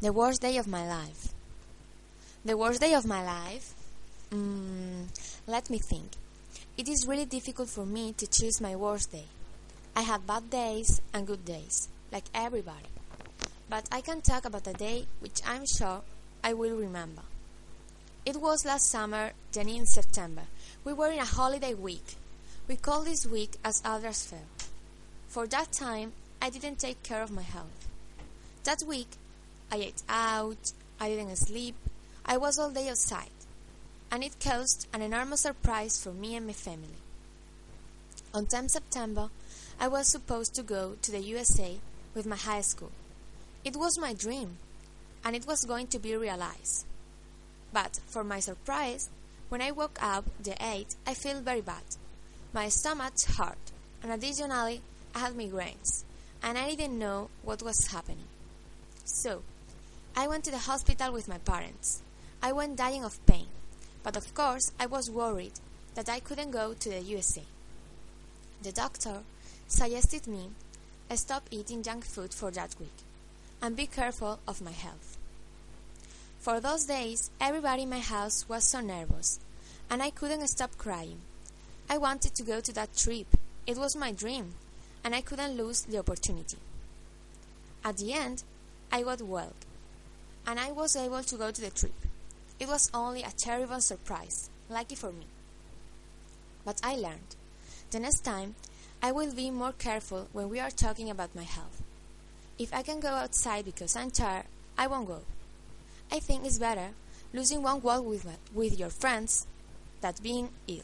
The worst day of my life. The worst day of my life? Mm, let me think. It is really difficult for me to choose my worst day. I have bad days and good days, like everybody. But I can talk about a day which I'm sure I will remember. It was last summer, then in September. We were in a holiday week. We call this week as others felt. For that time, I didn't take care of my health. That week, I ate out, I didn't sleep, I was all day outside, and it caused an enormous surprise for me and my family. On 10 September, I was supposed to go to the USA with my high school. It was my dream, and it was going to be realized. But, for my surprise, when I woke up the 8th, I felt very bad. My stomach hurt, and additionally, I had migraines, and I didn't know what was happening. So, I went to the hospital with my parents. I went dying of pain, but of course I was worried that I couldn't go to the USA. The doctor suggested me stop eating junk food for that week and be careful of my health. For those days, everybody in my house was so nervous, and I couldn't stop crying. I wanted to go to that trip. It was my dream, and I couldn't lose the opportunity. At the end, I got well, and I was able to go to the trip. It was only a terrible surprise, lucky for me. But I learned. The next time, I will be more careful when we are talking about my health. If I can go outside because I'm tired, I won't go. I think it's better losing one walk with, with your friends than being ill.